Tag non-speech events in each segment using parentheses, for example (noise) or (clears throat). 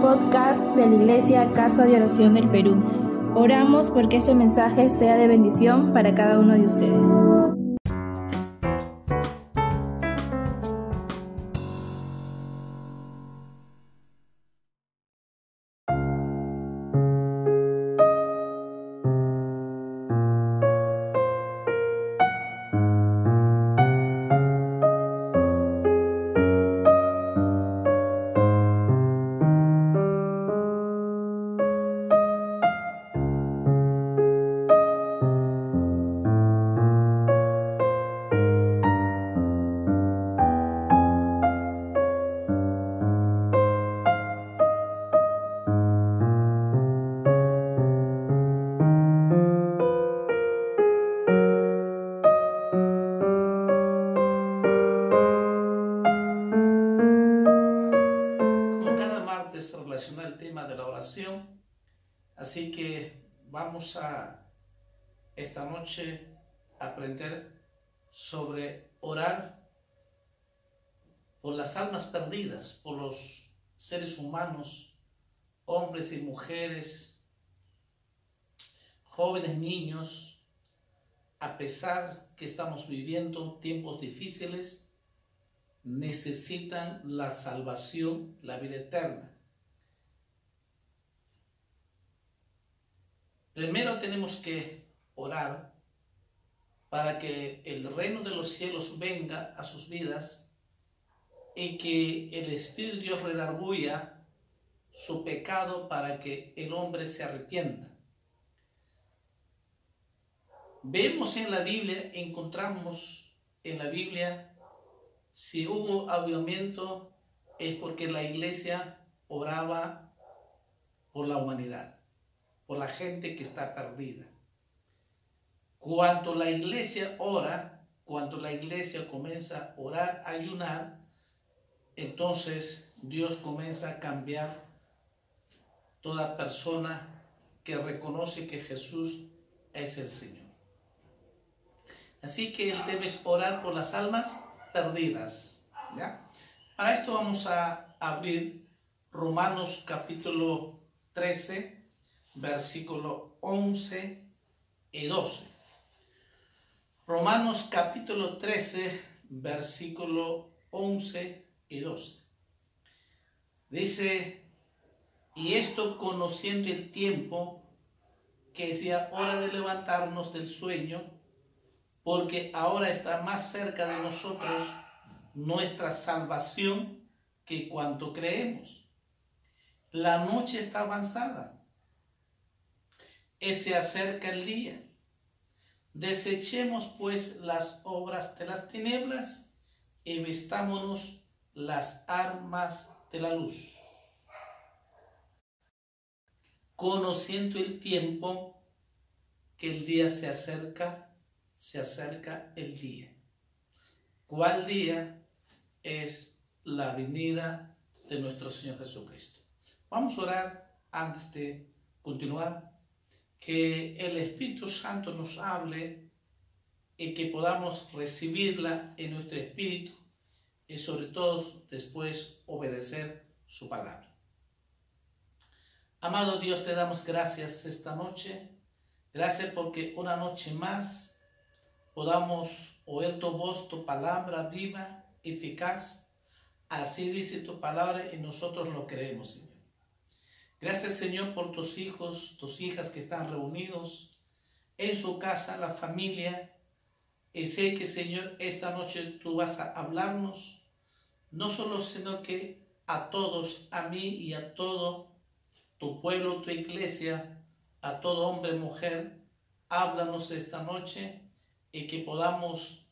podcast de la Iglesia Casa de Oración del Perú. Oramos porque este mensaje sea de bendición para cada uno de ustedes. Hombres y mujeres, jóvenes, niños, a pesar que estamos viviendo tiempos difíciles, necesitan la salvación, la vida eterna. Primero tenemos que orar para que el reino de los cielos venga a sus vidas y que el Espíritu de Dios redarguya su pecado para que el hombre se arrepienta. Vemos en la Biblia, encontramos en la Biblia, si hubo avivamiento es porque la iglesia oraba por la humanidad por la gente que está perdida. Cuando la iglesia ora, cuando la iglesia comienza a orar, a ayunar, entonces Dios comienza a cambiar toda persona que reconoce que Jesús es el Señor. Así que debes orar por las almas perdidas. ¿ya? Para esto vamos a abrir Romanos capítulo 13, versículo 11 y 12. Romanos capítulo 13, versículo 11 y 12. Dice, y esto conociendo el tiempo, que sea hora de levantarnos del sueño, porque ahora está más cerca de nosotros nuestra salvación que cuanto creemos. La noche está avanzada se acerca el día. Desechemos pues las obras de las tinieblas y vestámonos las armas de la luz. Conociendo el tiempo que el día se acerca, se acerca el día. ¿Cuál día? Es la venida de nuestro Señor Jesucristo. Vamos a orar antes de continuar que el Espíritu Santo nos hable y que podamos recibirla en nuestro espíritu y sobre todo después obedecer su palabra. Amado Dios, te damos gracias esta noche. Gracias porque una noche más podamos oír tu voz, tu palabra viva, eficaz. Así dice tu palabra y nosotros lo creemos, Señor. Gracias Señor por tus hijos, tus hijas que están reunidos en su casa, la familia. Y sé que Señor, esta noche tú vas a hablarnos, no solo sino que a todos, a mí y a todo tu pueblo, tu iglesia, a todo hombre, mujer, háblanos esta noche y que podamos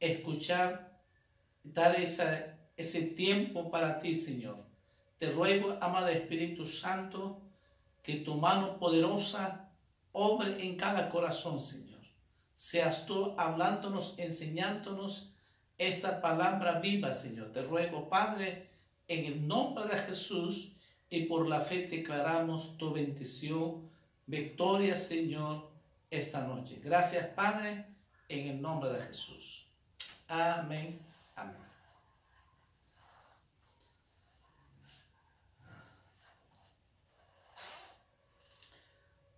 escuchar, dar ese tiempo para ti, Señor te ruego, amado Espíritu Santo, que tu mano poderosa obre en cada corazón, Señor. Seas tú hablándonos, enseñándonos esta palabra viva, Señor. Te ruego, Padre, en el nombre de Jesús y por la fe declaramos tu bendición, victoria Señor, esta noche. Gracias Padre, en el nombre de Jesús. Amén, amén.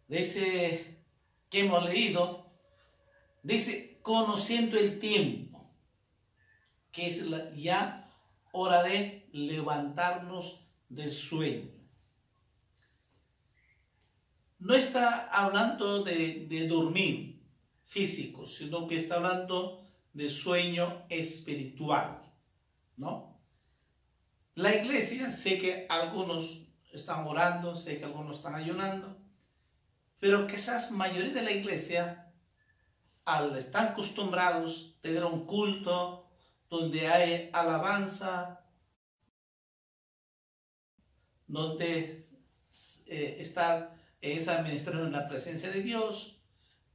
Dice que hemos leído, dice, conociendo el tiempo, que es la, ya hora de levantarnos del sueño. No está hablando de, dormir físico, sino que está hablando de sueño espiritual, ¿no? La iglesia, sé que algunos están orando, sé que algunos están ayunando, pero quizás mayoría de la iglesia, al estar acostumbrados a tener un culto donde hay alabanza, donde eh, está esa administración en la presencia de Dios,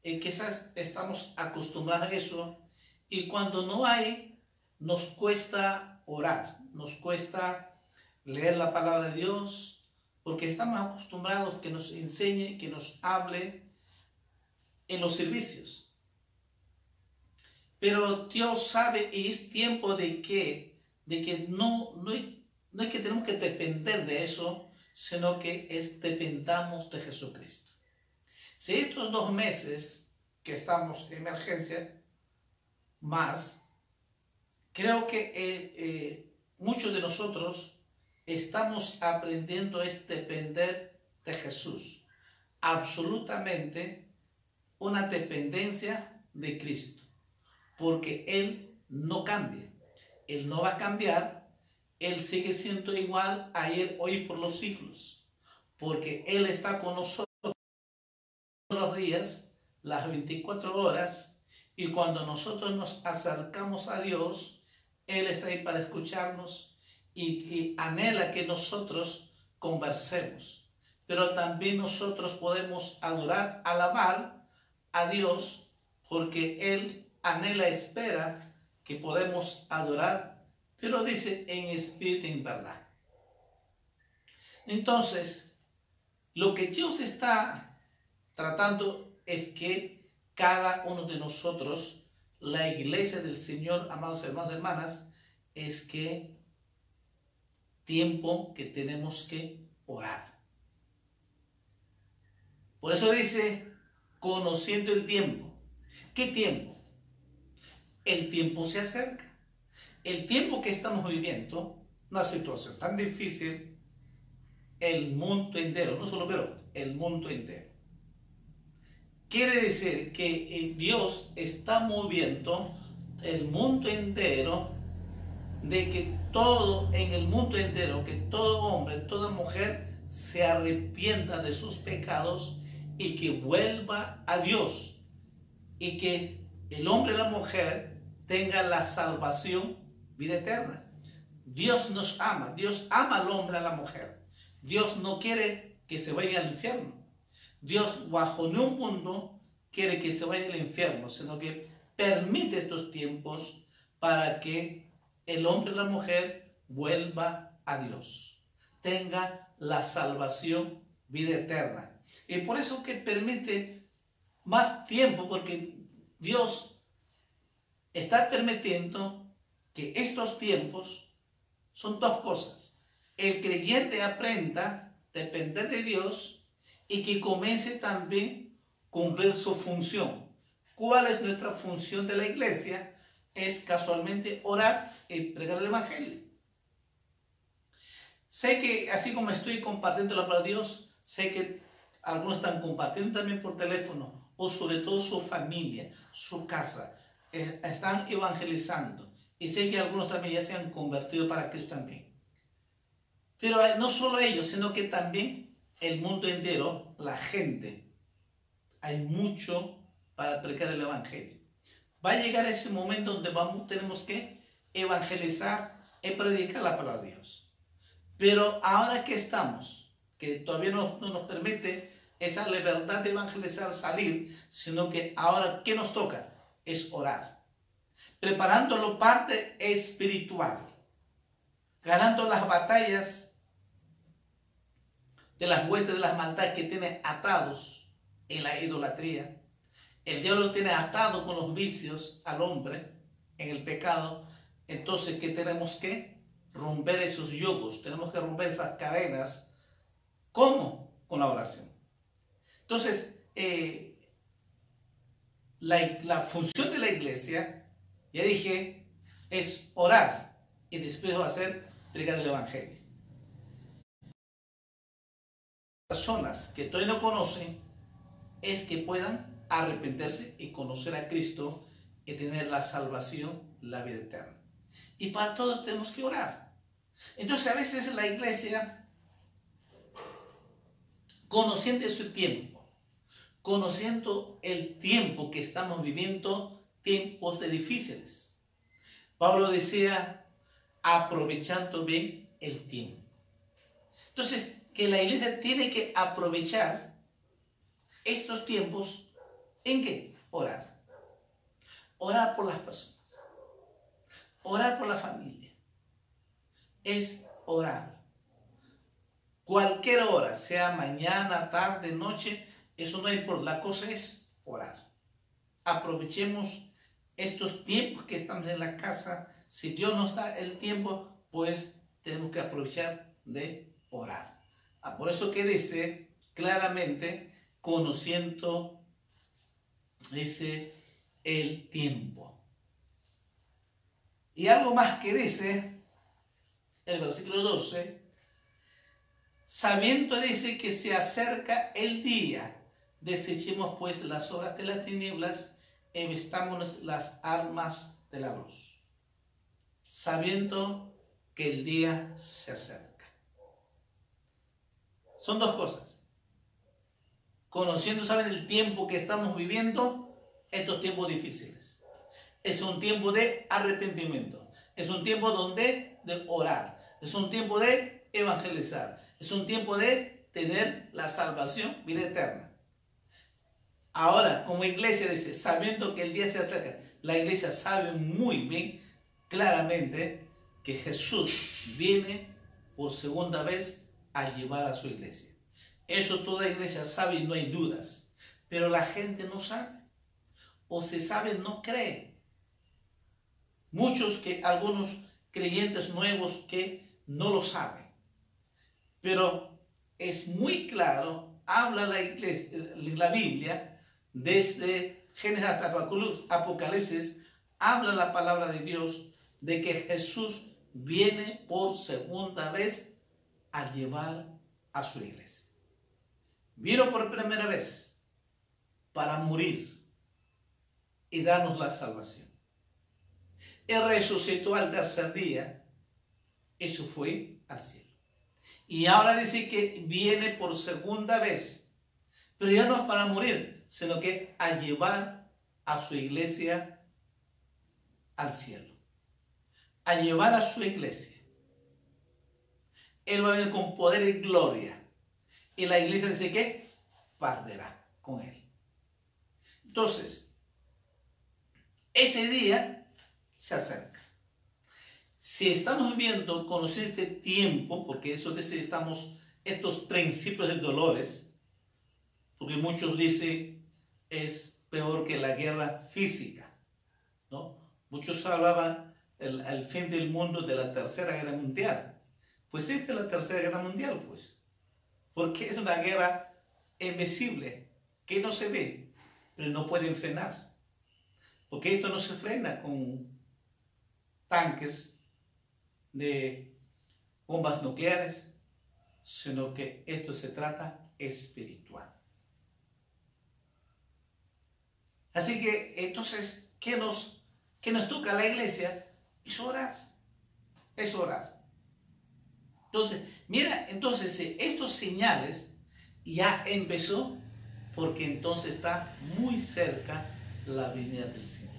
eh, quizás estamos acostumbrados a eso, y cuando no hay, nos cuesta orar, nos cuesta leer la palabra de Dios, porque estamos acostumbrados que nos enseñe, que nos hable en los servicios. Pero Dios sabe y es tiempo de que, de que no, no, no es que tenemos que depender de eso, sino que es dependamos de Jesucristo. Si estos dos meses que estamos en emergencia, más, creo que eh, eh, muchos de nosotros estamos aprendiendo es depender de Jesús. Absolutamente una dependencia de Cristo. Porque Él no cambia. Él no va a cambiar. Él sigue siendo igual ayer, hoy, por los siglos. Porque Él está con nosotros los días, las 24 horas. Y cuando nosotros nos acercamos a Dios, Él está ahí para escucharnos y, anhela que nosotros conversemos. Pero también nosotros podemos adorar, alabar a Dios porque Él anhela, espera que podemos adorar, pero dice en espíritu y en verdad. Entonces, lo que Dios está tratando es que cada uno de nosotros, la iglesia del Señor, amados hermanos y hermanas, es que tiempo que tenemos que orar. Por eso dice, conociendo el tiempo. ¿Qué tiempo? El tiempo se acerca. El tiempo que estamos viviendo, una situación tan difícil, el mundo entero, no solo pero, el mundo entero. Quiere decir que eh, Dios está moviendo el mundo entero de que todo en el mundo entero, que todo hombre, toda mujer se arrepienta de sus pecados y que vuelva a Dios y que el hombre y la mujer tengan la salvación, vida eterna. Dios nos ama, Dios ama al hombre a la mujer. Dios no quiere que se vaya al infierno. Dios bajo ningún mundo quiere que se vaya al infierno, sino que permite estos tiempos para que el hombre y la mujer vuelva a Dios, tenga la salvación, vida eterna. Y por eso que permite más tiempo, porque Dios está permitiendo que estos tiempos son dos cosas. El creyente aprenda a depender de Dios y que comience también a cumplir su función. ¿Cuál es nuestra función de la iglesia? Es casualmente orar y pregar el Evangelio. Sé que así como estoy compartiendo la palabra de Dios, sé que algunos están compartiendo también por teléfono o sobre todo su familia, su casa. Eh, están evangelizando. Y sé que algunos también ya se han convertido para Cristo también. Pero no solo ellos, sino que también el mundo entero, la gente. Hay mucho para predicar el Evangelio. Va a llegar ese momento donde vamos, tenemos que evangelizar y predicar la palabra de Dios. Pero ahora que estamos, que todavía no, no nos permite esa libertad de evangelizar salir, sino que ahora, ¿qué nos toca? Es orar. Preparándolo parte espiritual. Ganando las batallas de las huestes de las maldades que tiene atados en la idolatría. El diablo tiene atado con los vicios al hombre en el pecado entonces, ¿qué tenemos que? Romper esos yugos, tenemos que romper esas cadenas. ¿Cómo? Con la oración. Entonces, eh, la, la función de la iglesia, ya dije, es orar y después va a ser predicar el Evangelio. Personas que todavía no conocen es que puedan arrepentirse y conocer a Cristo y tener la salvación, la vida eterna. Y para todo tenemos que orar. Entonces a veces la iglesia, conociendo su tiempo, conociendo el tiempo que estamos viviendo, tiempos difíciles. Pablo decía, aprovechando bien el tiempo. Entonces, que la iglesia tiene que aprovechar estos tiempos en qué? Orar. Orar por las personas. Orar por la familia. Es orar. Cualquier hora, sea mañana, tarde, noche, eso no importa. La cosa es orar. Aprovechemos estos tiempos que estamos en la casa. Si Dios nos da el tiempo, pues tenemos que aprovechar de orar. Ah, por eso que dice claramente, conociendo ese el tiempo. Y algo más que dice el versículo 12, sabiendo dice que se acerca el día, desechemos pues las obras de las tinieblas y vestámonos las armas de la luz, sabiendo que el día se acerca. Son dos cosas. Conociendo, ¿saben el tiempo que estamos viviendo? Estos tiempos difíciles es un tiempo de arrepentimiento. Es un tiempo donde de orar. Es un tiempo de evangelizar. Es un tiempo de tener la salvación, vida eterna. Ahora, como iglesia dice, sabiendo que el día se acerca, la iglesia sabe muy bien, claramente, que Jesús viene por segunda vez a llevar a su iglesia. Eso toda iglesia sabe y no hay dudas. Pero la gente no sabe. O se sabe, no cree. Muchos que, algunos creyentes nuevos que no lo saben. Pero es muy claro, habla la, iglesia, la Biblia, desde Génesis hasta Apocalipsis, habla la palabra de Dios de que Jesús viene por segunda vez a llevar a su iglesia. Vino por primera vez para morir y darnos la salvación. Él resucitó al tercer día. Eso fue al cielo. Y ahora dice que viene por segunda vez. Pero ya no es para morir, sino que a llevar a su iglesia al cielo. A llevar a su iglesia. Él va a venir con poder y gloria. Y la iglesia dice que perderá con él. Entonces, ese día se acerca. Si estamos viviendo, conocer este tiempo, porque eso necesitamos estos principios de dolores, porque muchos dicen es peor que la guerra física, ¿no? Muchos hablaban el, fin del mundo de la tercera guerra mundial. Pues esta es la tercera guerra mundial, pues. Porque es una guerra invisible, que no se ve, pero no pueden frenar. Porque esto no se frena con tanques de bombas nucleares, sino que esto se trata espiritual. Así que entonces, ¿qué nos, qué nos toca a la iglesia? Es orar. Es orar. Entonces, mira, entonces estos señales ya empezó porque entonces está muy cerca la venida del Señor.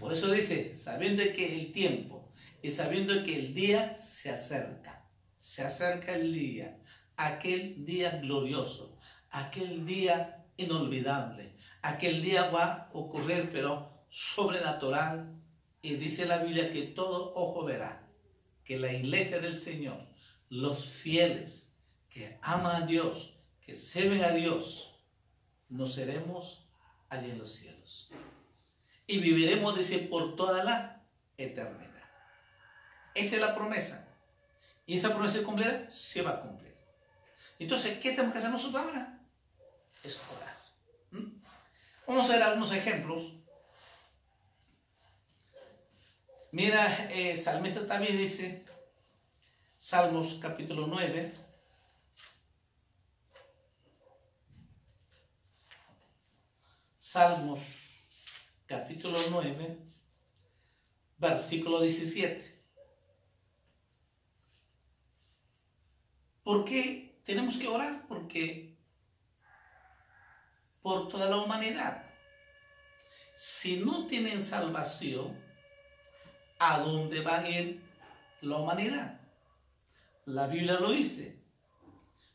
Por eso dice, sabiendo que el tiempo y sabiendo que el día se acerca, se acerca el día, aquel día glorioso, aquel día inolvidable, aquel día va a ocurrir pero sobrenatural y dice la Biblia que todo ojo verá que la iglesia del Señor, los fieles que aman a Dios, que sirven a Dios, nos seremos allí en los cielos y viviremos, dice, por toda la eternidad. Esa es la promesa. Y esa promesa se cumplirá, se va a cumplir. Entonces, ¿qué tenemos que hacer nosotros ahora? es orar. Vamos a ver algunos ejemplos. Mira, eh, Salmista también dice, Salmos capítulo 9, Salmos capítulo 9, versículo 17. ¿Por qué tenemos que orar? Porque por toda la humanidad. Si no tienen salvación, ¿a dónde va a ir la humanidad? La Biblia lo dice.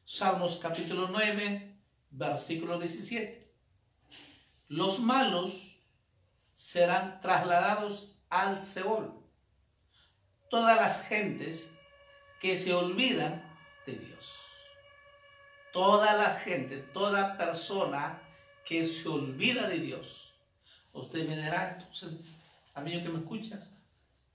Salmos capítulo 9, versículo 17. Los malos serán trasladados al Seol. Todas las gentes que se olvidan de Dios. Toda la gente, toda persona que se olvida de Dios. Usted me dirá, entonces, amigo que me escuchas,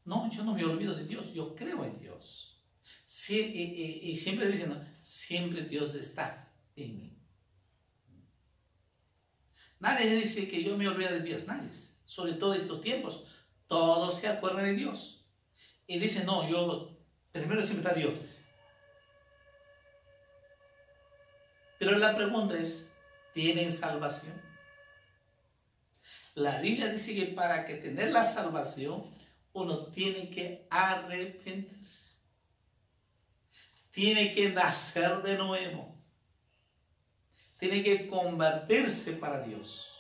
no, yo no me olvido de Dios, yo creo en Dios. Sí, y, siempre dicen, siempre Dios está en mí. Nadie dice que yo me olvido de Dios, nadie. Sobre todo estos tiempos, todos se acuerdan de Dios. Y dicen, no, yo, primero siempre está Dios. Pero la pregunta es, ¿tienen salvación? La Biblia dice que para tener la salvación, uno tiene que arrepentirse. Tiene que nacer de nuevo. Tiene que convertirse para Dios.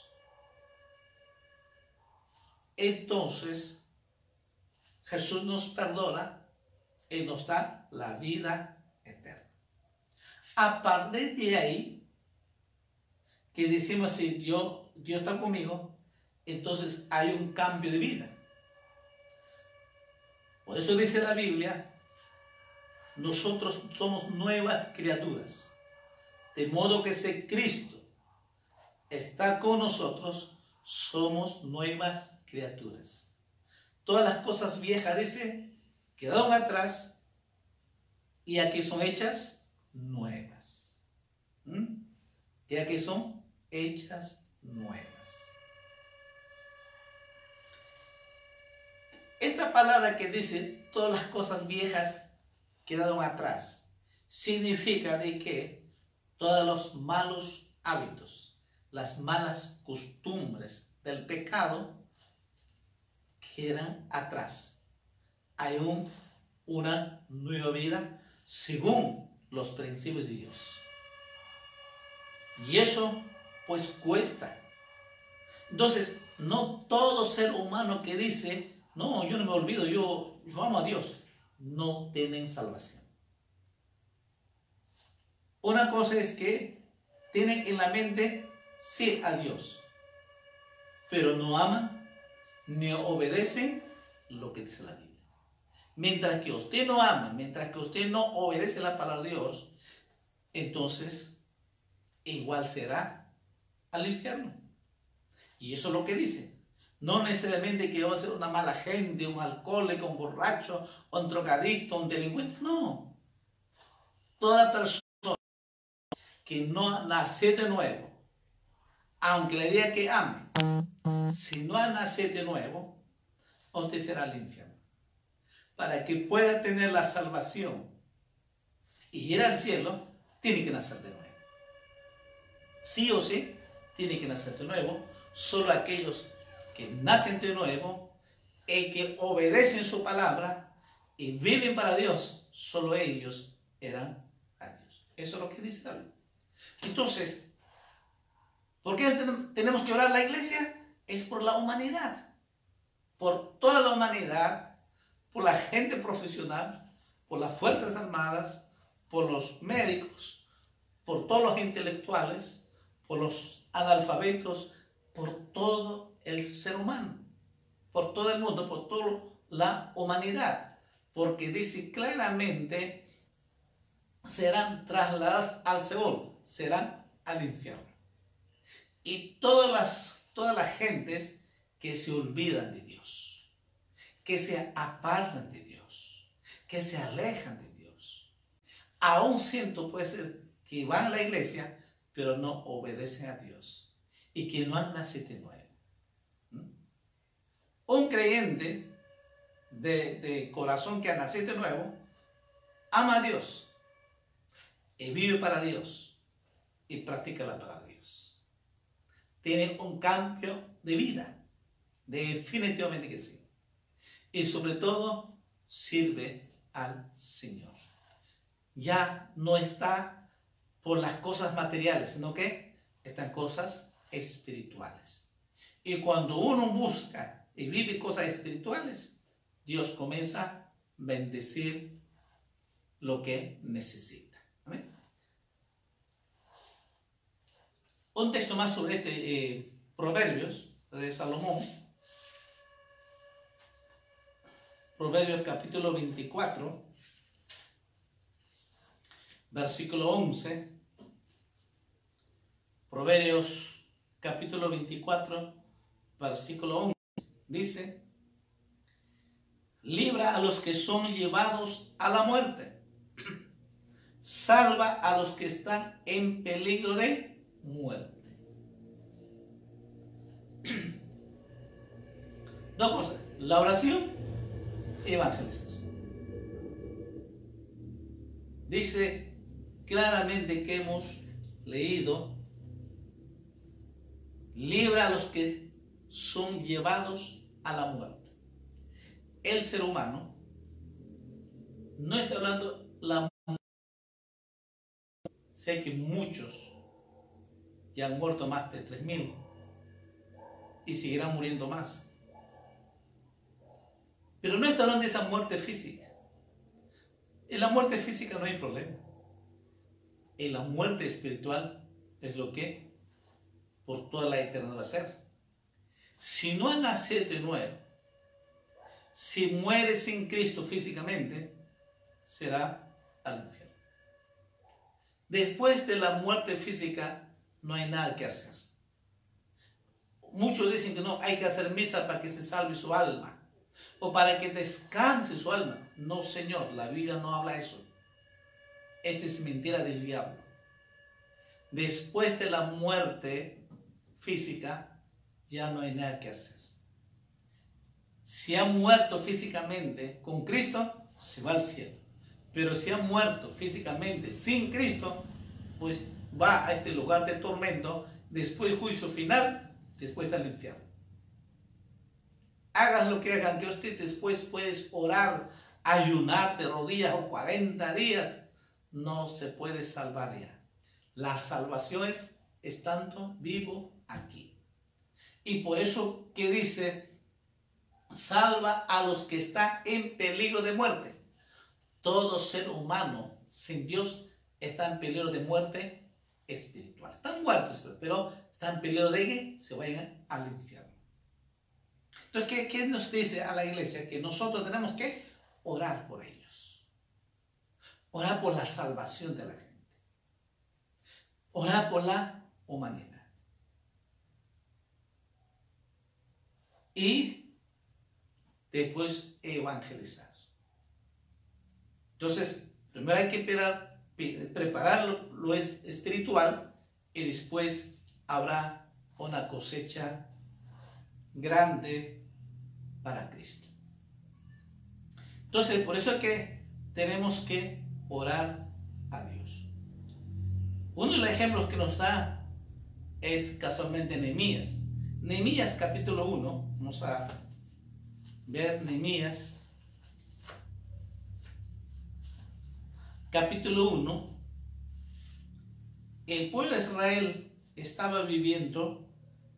Entonces, Jesús nos perdona y nos da la vida eterna. A partir de ahí, que decimos si Dios, Dios está conmigo, entonces hay un cambio de vida. Por eso dice la Biblia, nosotros somos nuevas criaturas. De modo que si Cristo está con nosotros, somos nuevas criaturas. Todas las cosas viejas, dice, quedaron atrás y aquí son hechas nuevas. ¿Mm? Ya que son hechas nuevas. Esta palabra que dice todas las cosas viejas quedaron atrás, significa de que todos los malos hábitos, las malas costumbres del pecado quedan atrás. Hay un, una nueva vida según los principios de Dios. Y eso pues cuesta. Entonces, no todo ser humano que dice, no, yo no me olvido, yo, yo amo a Dios, no tienen salvación. Una cosa es que tienen en la mente sí a Dios, pero no aman ni obedecen lo que dice la Biblia. Mientras que usted no ama, mientras que usted no obedece la palabra de Dios, entonces igual será al infierno. Y eso es lo que dice. No necesariamente que yo a ser una mala gente, un alcohólico, un borracho, un drogadicto, un delincuente. No. Toda persona que no nace de nuevo, aunque le diga que ame, si no nacido de nuevo, usted será al infierno para que pueda tener la salvación y ir al cielo, tiene que nacer de nuevo. Sí o sí, tiene que nacer de nuevo. Solo aquellos que nacen de nuevo y que obedecen su palabra y viven para Dios, solo ellos eran a Dios. Eso es lo que dice David. Entonces, ¿por qué tenemos que orar la iglesia? Es por la humanidad. Por toda la humanidad por la gente profesional, por las Fuerzas Armadas, por los médicos, por todos los intelectuales, por los analfabetos, por todo el ser humano, por todo el mundo, por toda la humanidad, porque dice claramente, serán trasladadas al Seol, serán al infierno. Y todas las, todas las gentes que se olvidan de Dios que se apartan de Dios, que se alejan de Dios. Aún siento puede ser que van a la iglesia, pero no obedecen a Dios y que no han nacido de nuevo. Un creyente de, corazón que ha nacido de nuevo ama a Dios y vive para Dios y practica la palabra de Dios. Tiene un cambio de vida, definitivamente que sí. Y sobre todo sirve al Señor. Ya no está por las cosas materiales, sino que están cosas espirituales. Y cuando uno busca y vive cosas espirituales, Dios comienza a bendecir lo que necesita. Un texto más sobre este eh, Proverbios de Salomón. Proverbios capítulo 24, versículo 11. Proverbios capítulo 24, versículo 11. Dice, libra a los que son llevados a la muerte, salva a los que están en peligro de muerte. (clears throat) Dos cosas, la oración y evangelización. Dice claramente que hemos leído, libra a los que son llevados a la muerte el ser humano no está hablando la sé que muchos ya han muerto más de 3.000 y seguirán muriendo más. Pero no está hablando de esa muerte física. En la muerte física no hay problema. En la muerte espiritual es lo que por toda la eternidad va a ser. Si no ha nacido de nuevo, si muere sin Cristo físicamente, será al infierno. Después de la muerte física, no hay nada que hacer. Muchos dicen que no, hay que hacer misa para que se salve su alma o para que descanse su alma. No, Señor, la Biblia no habla eso. Esa es mentira del diablo. Después de la muerte física, ya no hay nada que hacer si ha muerto físicamente con Cristo, se va al cielo. Pero si ha muerto físicamente sin Cristo, pues va a este lugar de tormento, después juicio final, después al infierno. Hagas lo que hagan, Dios te después puedes orar, ayunar de rodillas o 40 días, no se puede salvar ya. La salvación es estando vivo aquí. Y por eso que dice salva a los que están en peligro de muerte. Todo ser humano sin Dios está en peligro de muerte espiritual. Están muertos, pero están en peligro de que se vayan al infierno. Entonces, ¿qué, nos dice a la iglesia? Que nosotros tenemos que orar por ellos. Orar por la salvación de la gente. Orar por la humanidad. Y después evangelizar. Entonces, primero hay que preparar lo, espiritual y después habrá una cosecha grande para Cristo. Entonces, por eso es que tenemos que orar a Dios. Uno de los ejemplos que nos da es casualmente Nehemías. Nehemías capítulo 1, vamos a ver Nehemías, capítulo 1, el pueblo de Israel estaba viviendo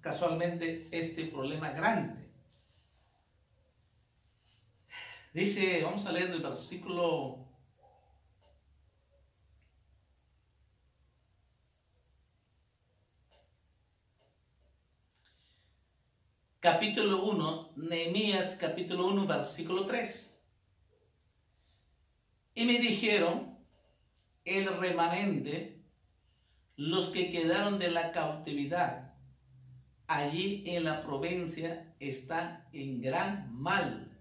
casualmente este problema grande. Dice, vamos a leer el versículo capítulo 1, Nehemías capítulo 1, versículo 3. Y me dijeron, el remanente, los que quedaron de la cautividad, allí en la provincia están en gran mal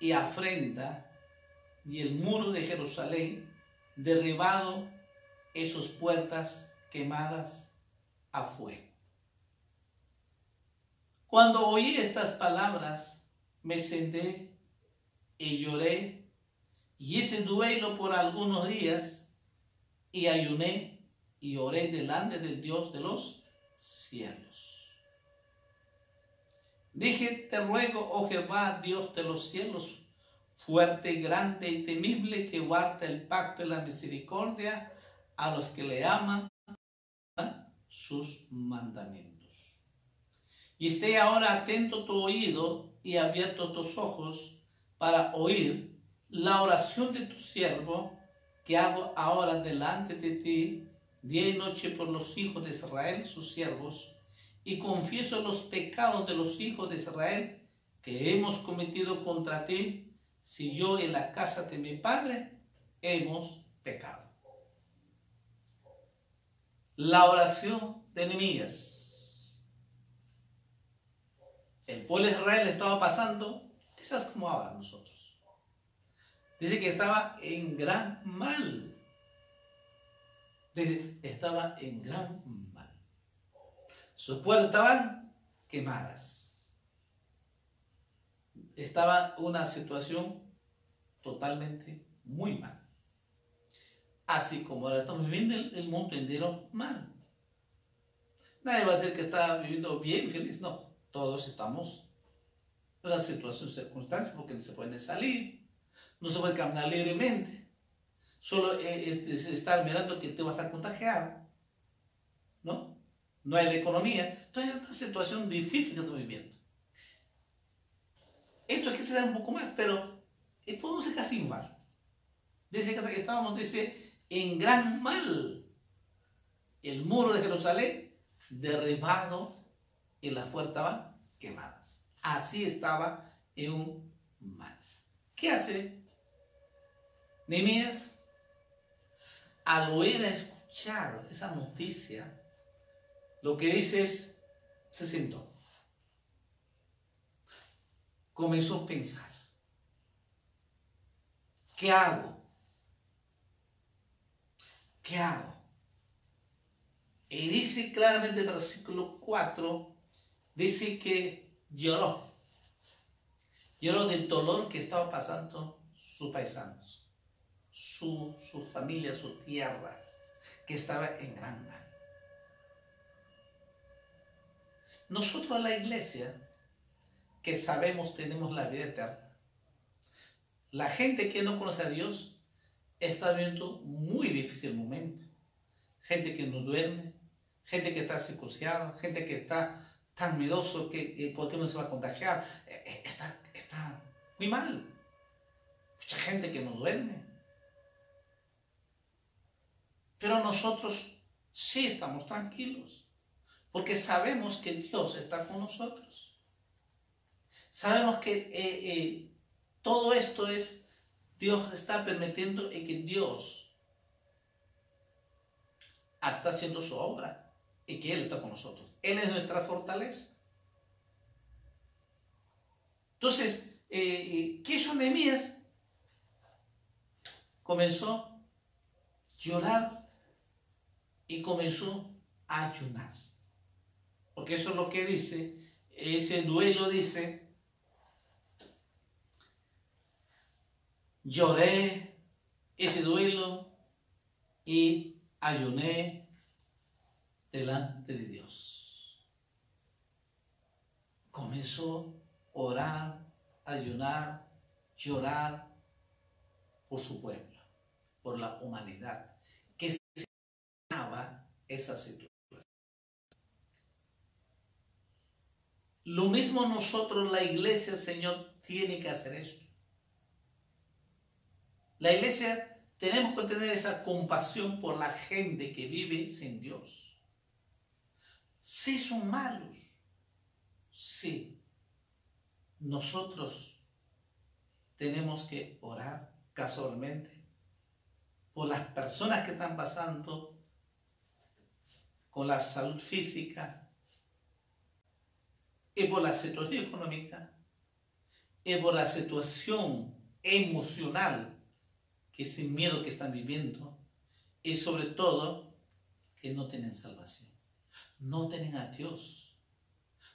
y afrenta, y el muro de Jerusalén derribado, esos puertas quemadas a fuego. Cuando oí estas palabras, me senté y lloré, y ese duelo por algunos días, y ayuné y oré delante del Dios de los cielos. Dije, te ruego, oh Jehová, Dios de los cielos, fuerte, grande y temible, que guarda el pacto y la misericordia a los que le aman sus mandamientos. Y esté ahora atento tu oído y abierto tus ojos para oír la oración de tu siervo que hago ahora delante de ti día y noche por los hijos de Israel, sus siervos, y confieso los pecados de los hijos de Israel que hemos cometido contra ti, si yo en la casa de mi padre hemos pecado. La oración de Nehemías. El pueblo de Israel estaba pasando, quizás como ahora nosotros. Dice que estaba en gran mal. estaba en gran mal. Sus pueblos estaban quemadas. Estaba una situación totalmente muy mal. Así como ahora estamos viviendo el, mundo entero mal. Nadie va a decir que está viviendo bien, feliz. No, todos estamos en una situación, circunstancia, porque no se pueden salir, no se puede caminar libremente. Solo eh, es, estar mirando que te vas a contagiar. ¿No? No hay la economía. Entonces es una situación difícil que estamos viviendo. Esto hay que se un poco más, pero eh, podemos ser casi mal. Dice que estábamos, dice, en gran mal. El muro de Jerusalén derribado y las puertas van quemadas. Así estaba en un mal. ¿Qué hace Nehemías, al oír a escuchar esa noticia, lo que dice es, se sentó. Comenzó a pensar, ¿qué hago? ¿Qué hago? Y dice claramente el versículo 4, dice que lloró. Lloró del dolor que estaba pasando sus paisanos su, familia, su tierra, que estaba en gran mal. Nosotros la iglesia, que sabemos tenemos la vida eterna, la gente que no conoce a Dios está viendo muy difícil momento. Gente que no duerme, gente que está psicoseada, gente que está tan que, que por qué no se va a contagiar. Eh, eh, está, está muy mal. Mucha gente que no duerme. Pero nosotros sí estamos tranquilos, porque sabemos que Dios está con nosotros. Sabemos que eh, todo esto es, Dios está permitiendo y que Dios está haciendo su obra y que Él está con nosotros. Él es nuestra fortaleza. Entonces, eh, ¿qué hizo Nehemías? Comenzó a llorar y comenzó a ayunar. Porque eso es lo que dice, ese duelo dice, lloré ese duelo y ayuné delante de Dios. Comenzó a orar, ayunar, llorar por su pueblo, por la humanidad esa situación. Lo mismo nosotros, la iglesia, Señor, tiene que hacer esto. La iglesia tenemos que tener esa compasión por la gente que vive sin Dios. Si son malos, sí. Nosotros tenemos que orar casualmente por las personas que están pasando con la salud física y por la situación económica y por la situación emocional que sin miedo que están viviendo y sobre todo que no tienen salvación, no tienen a Dios,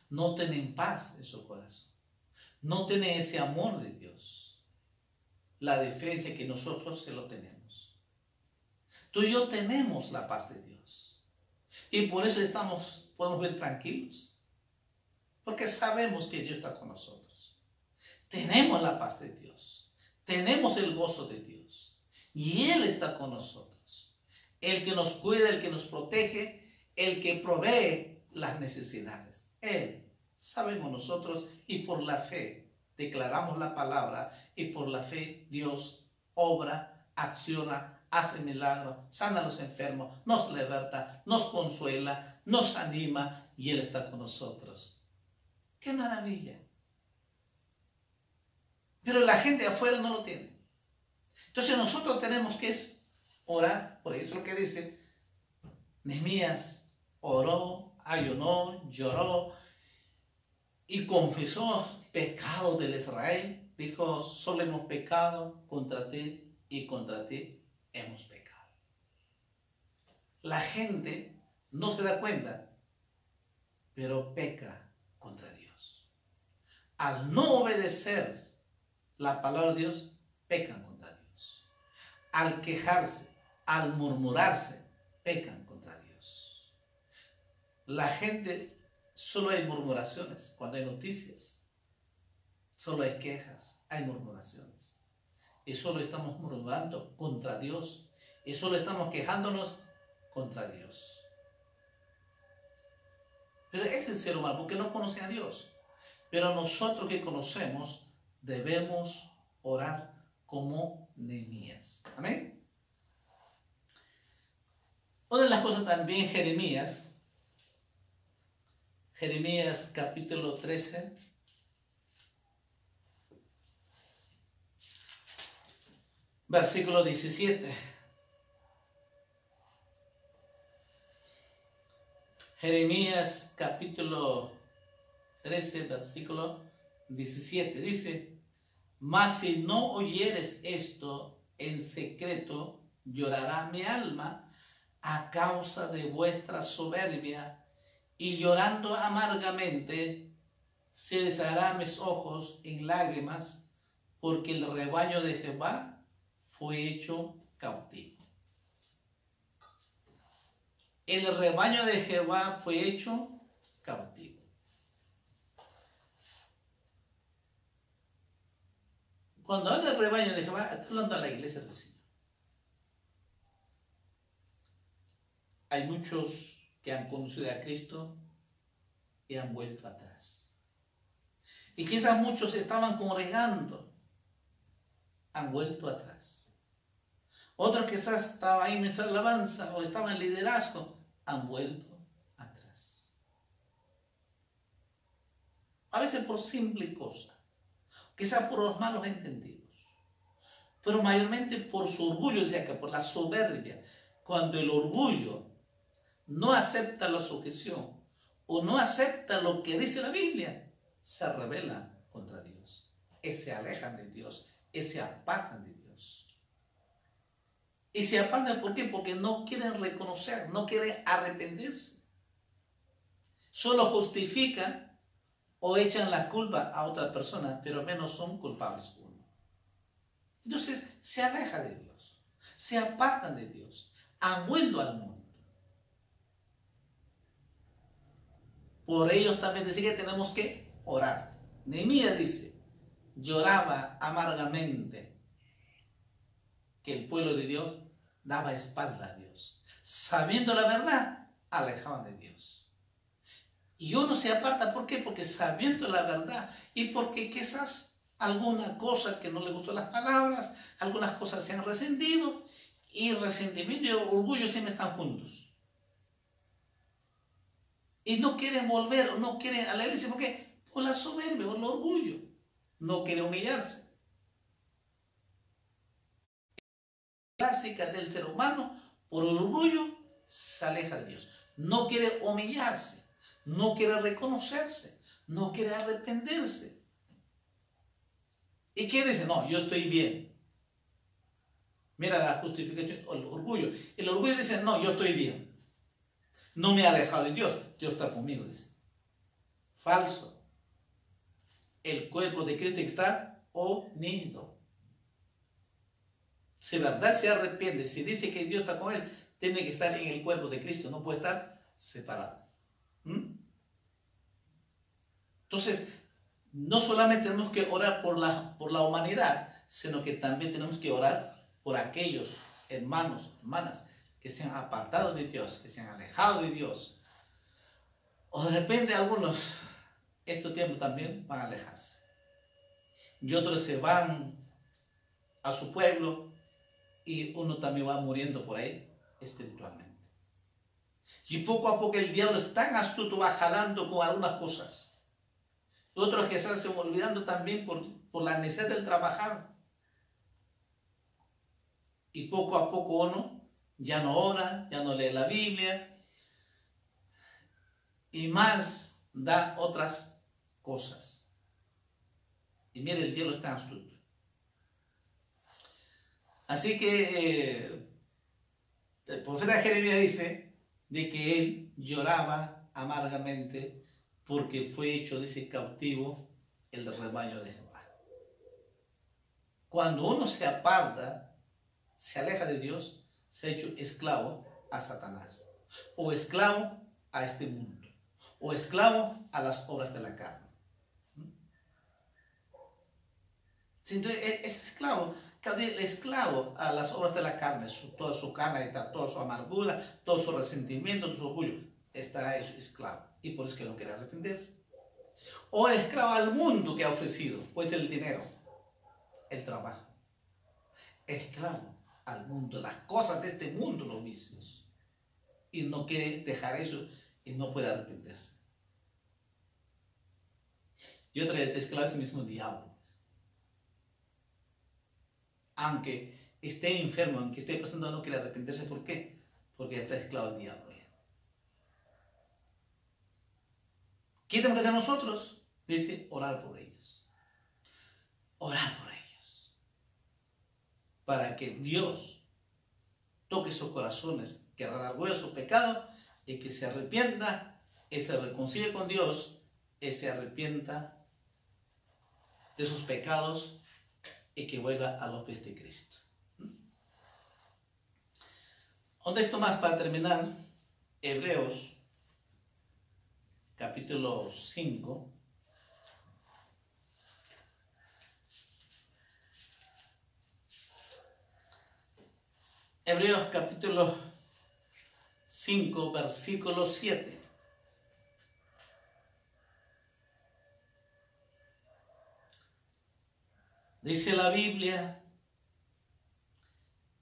no tienen paz en su corazón, no tienen ese amor de Dios. La diferencia es que nosotros se lo tenemos. Tú y yo tenemos la paz de Dios. Y por eso estamos, podemos ver tranquilos. Porque sabemos que Dios está con nosotros. Tenemos la paz de Dios. Tenemos el gozo de Dios. Y Él está con nosotros. El que nos cuida, el que nos protege, el que provee las necesidades. Él. Sabemos nosotros y por la fe declaramos la palabra y por la fe Dios obra, acciona, hace milagros, sana a los enfermos, nos liberta, nos consuela, nos anima y Él está con nosotros. ¡Qué maravilla! Pero la gente afuera no lo tiene. Entonces nosotros tenemos que orar, por eso es lo que dice Nehemías, oró, ayunó, lloró y confesó pecado del Israel. Dijo, solo hemos pecado contra ti y contra ti hemos pecado. La gente no se da cuenta, pero peca contra Dios. Al no obedecer la palabra de Dios, pecan contra Dios. Al quejarse, al murmurarse, pecan. La gente, solo hay murmuraciones cuando hay noticias. Solo hay quejas, hay murmuraciones. Y solo estamos murmurando contra Dios. Y solo estamos quejándonos contra Dios. Pero es el ser humano porque no conoce a Dios. Pero nosotros que conocemos debemos orar como Nehemías. Amén. Una de las cosas también Jeremías, Jeremías capítulo 13, versículo 17. Jeremías capítulo 13, versículo 17. Dice, mas si no oyeres esto en secreto, llorará mi alma a causa de vuestra soberbia, y llorando amargamente, se deshará mis ojos en lágrimas, porque el rebaño de Jehová fue hecho cautivo. El rebaño de Jehová fue hecho cautivo. Cuando habla del rebaño de Jehová, está hablando a la iglesia del Señor. Hay muchos que han conocido a Cristo y han vuelto atrás. Y quizás muchos estaban congregando, han vuelto atrás. Otros quizás estaban ahí en nuestra alabanza o estaban en liderazgo, han vuelto atrás. A veces por simple cosa, quizás por los malos entendidos, pero mayormente por su orgullo, o que por la soberbia. Cuando el orgullo no acepta la sujeción o no acepta lo que dice la Biblia, se revela contra Dios. Y se alejan de Dios, y se apartan de Dios. Y se apartan, ¿por qué? Porque no quieren reconocer, no quieren arrepentirse. Solo justifican o echan la culpa a otra persona, pero menos son culpables uno. Entonces se aleja de Dios, se apartan de Dios, han al mundo. Por ellos también dice que tenemos que orar. Nehemías dice, lloraba amargamente que el pueblo de Dios daba espalda a Dios. Sabiendo la verdad, alejaban de Dios. Y uno se aparta, ¿por qué? Porque sabiendo la verdad y porque quizás alguna cosa que no le gustó las palabras, algunas cosas se han resentido y resentimiento y orgullo siempre están juntos. Y no quieren volver, no quieren a la iglesia, ¿por qué? Por la soberbia, por el orgullo. No quiere humillarse. clásica del ser humano, por orgullo, se aleja de Dios. No quiere humillarse, no quiere reconocerse, no quiere arrepentirse. ¿Y qué dice? No, yo estoy bien. Mira la justificación, el orgullo. El orgullo dice, no, yo estoy bien. No me he alejado de Dios, Dios está conmigo, dice. Falso. El cuerpo de Cristo está unido. Si verdad se arrepiente, si dice que Dios está con él, tiene que estar en el cuerpo de Cristo, no puede estar separado. ¿Mm? Entonces, no solamente tenemos que orar por la, por la humanidad, sino que también tenemos que orar por aquellos hermanos, hermanas, que se han apartado de Dios, que se han alejado de Dios. O de repente algunos, estos tiempos también van a alejarse. Y otros se van a su pueblo y uno también va muriendo por ahí espiritualmente. Y poco a poco el diablo es tan astuto, va jalando con algunas cosas. Otros que se están olvidando también por, por la necesidad del trabajar. Y poco a poco uno ya no ora, ya no lee la Biblia. Y más da otras cosas. Y mire, el diablo está astuto. Así que eh, el profeta Jeremías dice de que él lloraba amargamente porque fue hecho, dice, cautivo el rebaño de Jehová. Cuando uno se aparta, se aleja de Dios, se ha hecho esclavo a Satanás, o esclavo a este mundo, o esclavo a las obras de la carne. Entonces, e-, es esclavo el esclavo a las obras de la carne, toda su carne, toda su amargura, todo su resentimiento, su orgullo, está hecho esclavo. Y por eso que no quiere arrepentirse. O esclavo al mundo que ha ofrecido, pues el dinero, el trabajo. Esclavo al mundo, las cosas de este mundo, los vicios. Y no quiere dejar eso y no puede arrepentirse. Y otra vez, esclavo es mismo diablo aunque esté enfermo, aunque esté pasando, no quiere arrepentirse. ¿Por qué? Porque está esclavo del diablo. ¿Qué tenemos que hacer nosotros? Dice, orar por ellos. Orar. Para que Dios toque sus corazones, que redargüe su pecado y que se arrepienta y se reconcilie con Dios y se arrepienta de sus pecados y que vuelva a los pies de Cristo. ¿Dónde esto más para terminar? Hebreos capítulo 5. Hebreos capítulo 5, versículo 7. Dice la Biblia,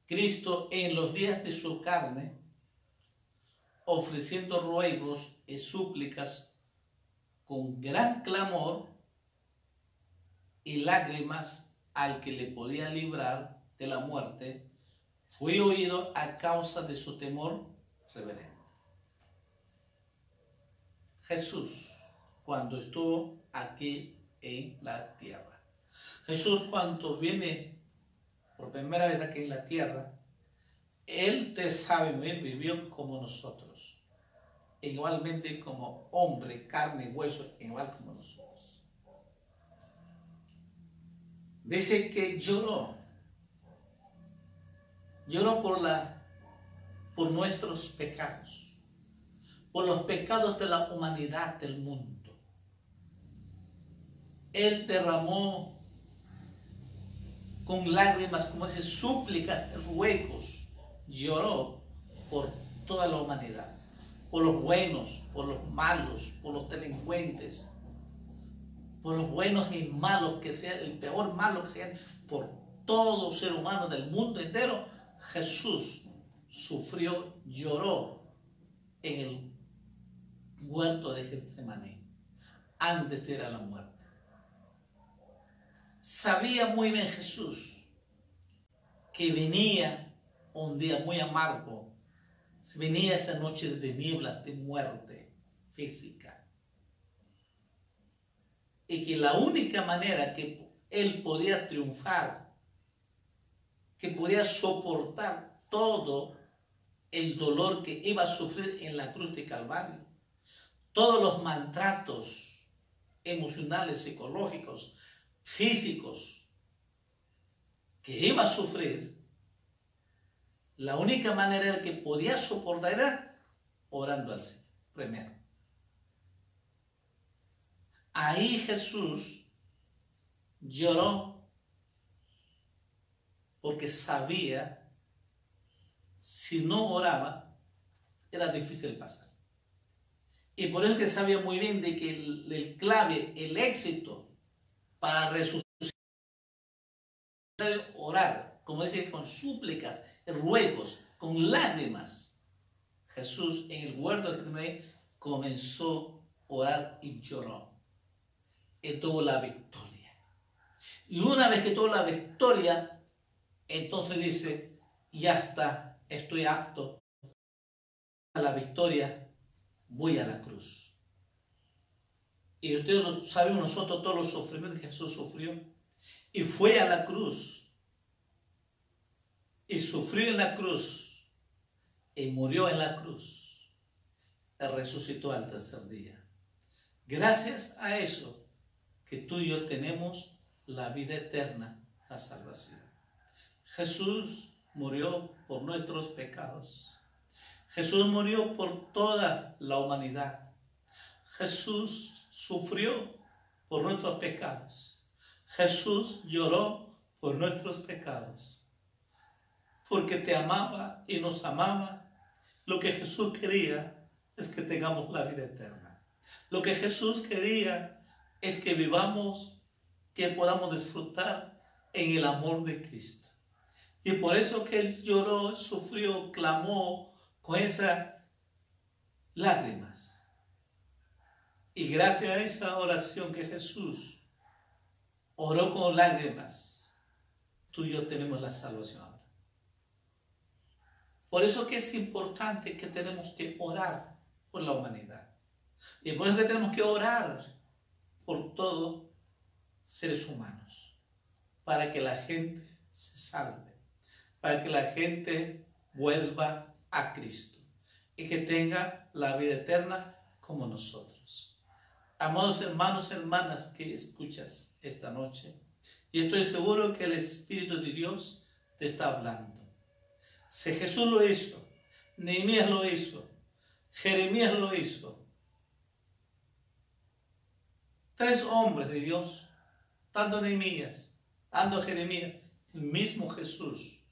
Cristo en los días de su carne, ofreciendo ruegos y súplicas con gran clamor y lágrimas al que le podía librar de la muerte, fue oído a causa de su temor reverente. Jesús, cuando estuvo aquí en la tierra, Jesús cuando viene por primera vez aquí en la tierra, Él te sabe bien, vivió como nosotros. Igualmente como hombre, carne y hueso, igual como nosotros. Dice que lloró. Lloró por, la, por nuestros pecados. Por los pecados de la humanidad del mundo. Él derramó con lágrimas, como dice, súplicas, ruegos, lloró por toda la humanidad, por los buenos, por los malos, por los delincuentes, por los buenos y malos que sean, el peor malo que sean, por todo ser humano del mundo entero, Jesús sufrió, lloró en el huerto de Getsemaní antes de ir a la muerte. Sabía muy bien Jesús que venía un día muy amargo, venía esa noche de nieblas, de muerte física. Y que la única manera que él podía triunfar, que podía soportar todo el dolor que iba a sufrir en la cruz de Calvario, todos los maltratos emocionales, psicológicos, físicos que iba a sufrir, la única manera que podía soportar era orando al Señor, primero. Ahí Jesús lloró porque sabía si no oraba era difícil pasar. Y por eso que sabía muy bien de que el, clave, el éxito para resucitar, orar, como dice, con súplicas, ruegos, con lágrimas. Jesús en el huerto de Getsemaní comenzó a orar y lloró. Y tuvo la victoria. Y una vez que tuvo la victoria, entonces dice, ya está, estoy apto a la victoria, voy a la cruz. Y ustedes lo sabemos nosotros todos los sufrimientos que Jesús sufrió. Y fue a la cruz. Y sufrió en la cruz. Y murió en la cruz. Y resucitó al tercer día. Gracias a eso que tú y yo tenemos la vida eterna, la salvación. Jesús murió por nuestros pecados. Jesús murió por toda la humanidad. Jesús sufrió por nuestros pecados. Jesús lloró por nuestros pecados. Porque te amaba y nos amaba. Lo que Jesús quería es que tengamos la vida eterna. Lo que Jesús quería es que vivamos, que podamos disfrutar en el amor de Cristo. Y por eso que Él lloró, sufrió, clamó con esas lágrimas. Y gracias a esa oración que Jesús oró con lágrimas, tú y yo tenemos la salvación Por eso que es importante que tenemos que orar por la humanidad. Y por eso que tenemos que orar por todos seres humanos, para que la gente se salve, para que la gente vuelva a Cristo y que tenga la vida eterna como nosotros. Amados hermanos, hermanas que escuchas esta noche, y estoy seguro que el Espíritu de Dios te está hablando. Si Jesús lo hizo, Nehemías lo hizo, Jeremías lo hizo. Tres hombres de Dios, tanto Nehemías, tanto Jeremías, el mismo Jesús,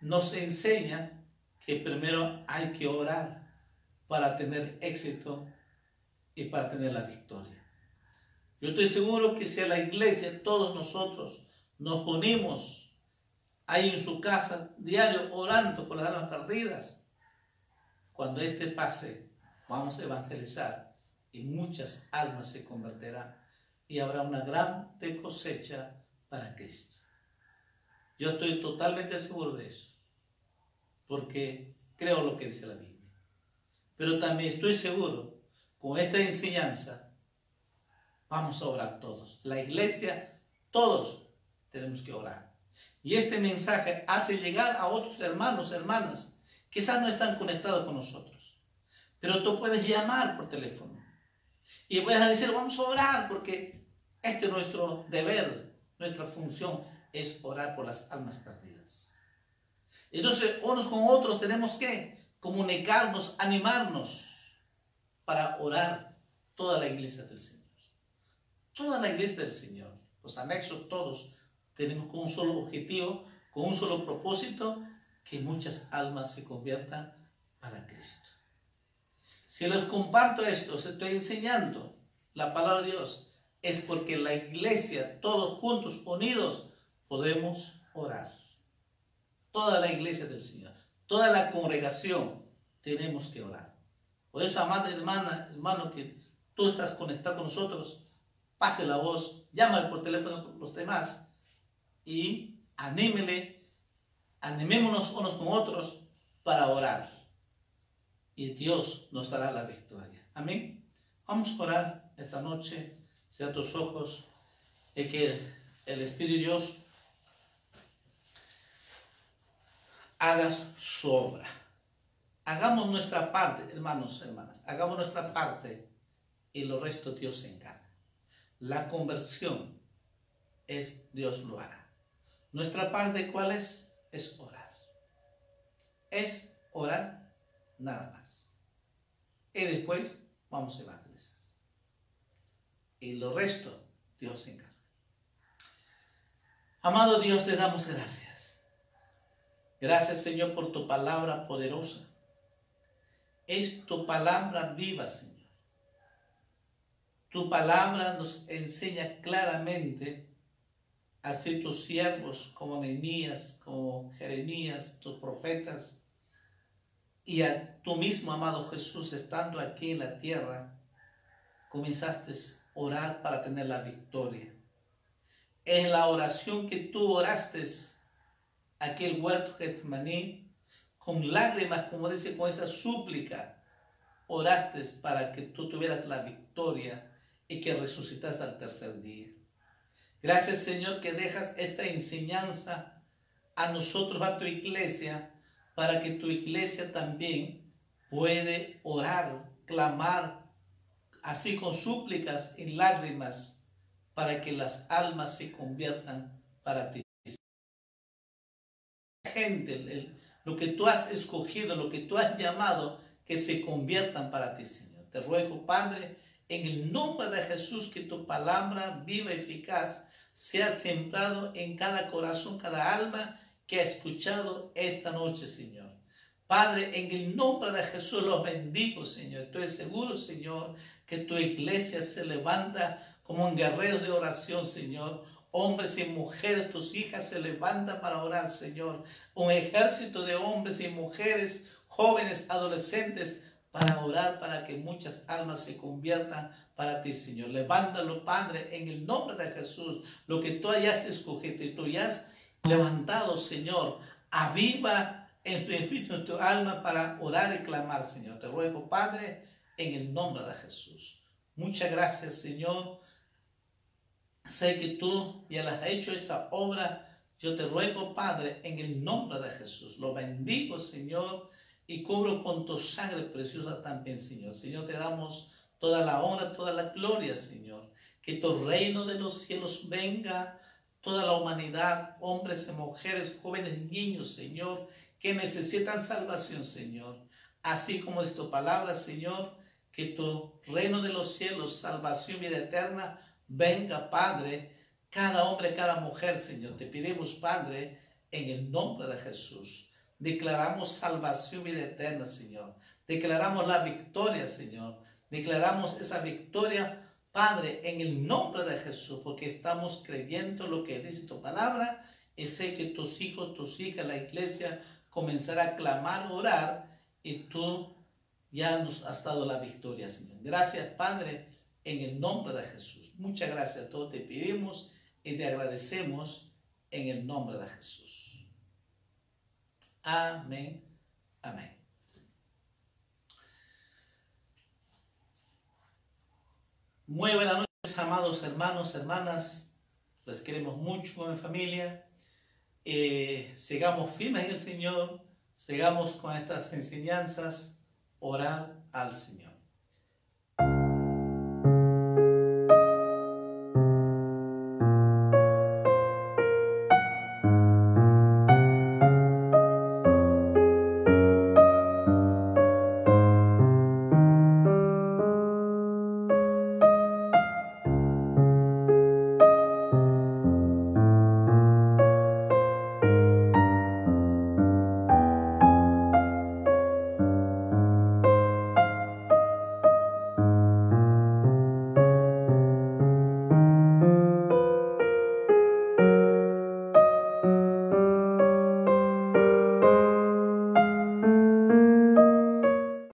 nos enseña que primero hay que orar para tener éxito y para tener la victoria. Yo estoy seguro que si a la iglesia todos nosotros nos unimos ahí en su casa diario orando por las almas perdidas, cuando este pase vamos a evangelizar y muchas almas se convertirán y habrá una gran cosecha para Cristo. Yo estoy totalmente seguro de eso, porque creo lo que dice la Biblia. Pero también estoy seguro con esta enseñanza, vamos a orar todos. La iglesia, todos tenemos que orar. Y este mensaje hace llegar a otros hermanos, hermanas, quizás no están conectados con nosotros. Pero tú puedes llamar por teléfono. Y puedes decir, vamos a orar, porque este es nuestro deber, nuestra función es orar por las almas perdidas. Entonces, unos con otros tenemos que comunicarnos, animarnos para orar toda la iglesia del Señor. Toda la iglesia del Señor, los anexos todos, tenemos con un solo objetivo, con un solo propósito, que muchas almas se conviertan para Cristo. Si les comparto esto, os estoy enseñando la palabra de Dios, es porque la iglesia, todos juntos, unidos, podemos orar. Toda la iglesia del Señor, toda la congregación, tenemos que orar. Por eso, amada hermana, hermano, que tú estás conectado con nosotros, pase la voz, llámale por teléfono a los demás y anímele, animémonos unos con otros para orar. Y Dios nos dará la victoria. Amén. Vamos a orar esta noche, sea tus ojos, y que el Espíritu Dios haga su obra. hagamos nuestra parte, hermanos, hermanas, hagamos nuestra parte y lo resto Dios se encarga. La conversión es Dios lo hará. Nuestra parte, ¿cuál es? Es orar. Es orar nada más. Y después vamos a evangelizar. Y lo resto, Dios se encarga. Amado Dios, te damos gracias. Gracias, Señor, por tu palabra poderosa. Es tu palabra viva, Señor. Tu palabra nos enseña claramente Así tus siervos como Nehemías, como Jeremías, tus profetas, y a tu mismo amado Jesús estando aquí en la tierra, comenzaste a orar para tener la victoria. En la oración que tú oraste, aquel huerto Getsmaní, con lágrimas, como dice, con esa súplica, oraste para que tú tuvieras la victoria y que resucitas al tercer día. Gracias Señor que dejas esta enseñanza a nosotros, a tu iglesia, para que tu iglesia también puede orar, clamar, así con súplicas y lágrimas, para que las almas se conviertan para ti. Gente, lo que tú has escogido, lo que tú has llamado, que se conviertan para ti, Señor. Te ruego, Padre, en el nombre de Jesús, que tu palabra viva y eficaz sea sembrado en cada corazón, cada alma que ha escuchado esta noche, Señor. Padre, en el nombre de Jesús los bendigo, Señor. Estoy seguro, Señor, que tu iglesia se levanta como un guerrero de oración, Señor. Hombres y mujeres, tus hijas se levantan para orar, Señor. Un ejército de hombres y mujeres, jóvenes, adolescentes, para orar para que muchas almas se conviertan para ti, Señor. Levántalo, Padre, en el nombre de Jesús. Lo que tú hayas escogido y tú hayas levantado, Señor, aviva en su espíritu, en tu alma, para orar y clamar, Señor. Te ruego, Padre, en el nombre de Jesús. Muchas gracias, Señor. Sé que tú ya has hecho esa obra. Yo te ruego, Padre, en el nombre de Jesús. Lo bendigo, Señor y cubro con tu sangre preciosa también, Señor. Señor, te damos toda la honra, toda la gloria, Señor. Que tu reino de los cielos venga, toda la humanidad, hombres y mujeres, jóvenes, niños, Señor, que necesitan salvación, Señor. Así como es tu palabra, Señor, que tu reino de los cielos, salvación, vida eterna, venga, Padre, cada hombre, cada mujer, Señor. Te pedimos, Padre, en el nombre de Jesús. Declaramos salvación vida eterna, Señor. Declaramos la victoria, Señor. Declaramos esa victoria, Padre, en el nombre de Jesús, porque estamos creyendo lo que dice tu palabra y sé que tus hijos, tus hijas, la iglesia comenzará a clamar, orar y tú ya nos has dado la victoria, Señor. Gracias, Padre, en el nombre de Jesús. Muchas gracias a todos. Te pedimos y te agradecemos en el nombre de Jesús. Amén. Amén. Muy buenas noches, amados hermanos, hermanas. Les queremos mucho en familia. Eh, sigamos firmes en el Señor. Sigamos con estas enseñanzas. Orar al Señor.